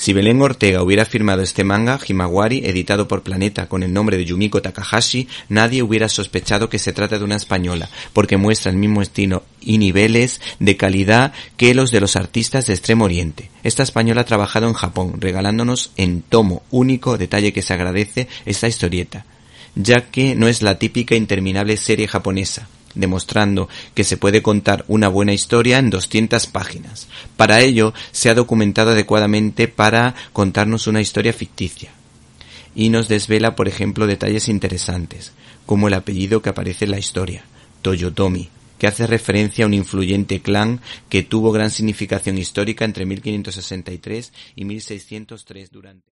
Si Belén Ortega hubiera firmado este manga, Himawari, editado por Planeta con el nombre de Yumiko Takahashi, nadie hubiera sospechado que se trata de una española, porque muestra el mismo estilo y niveles de calidad que los de los artistas de Extremo Oriente. Esta española ha trabajado en Japón, regalándonos en tomo único, detalle que se agradece, esta historieta, ya que no es la típica interminable serie japonesa, demostrando que se puede contar una buena historia en 200 páginas. Para ello, se ha documentado adecuadamente para contarnos una historia ficticia. Y nos desvela, por ejemplo, detalles interesantes, como el apellido que aparece en la historia, Toyotomi, que hace referencia a un influyente clan que tuvo gran significación histórica entre 1563 y 1603 durante.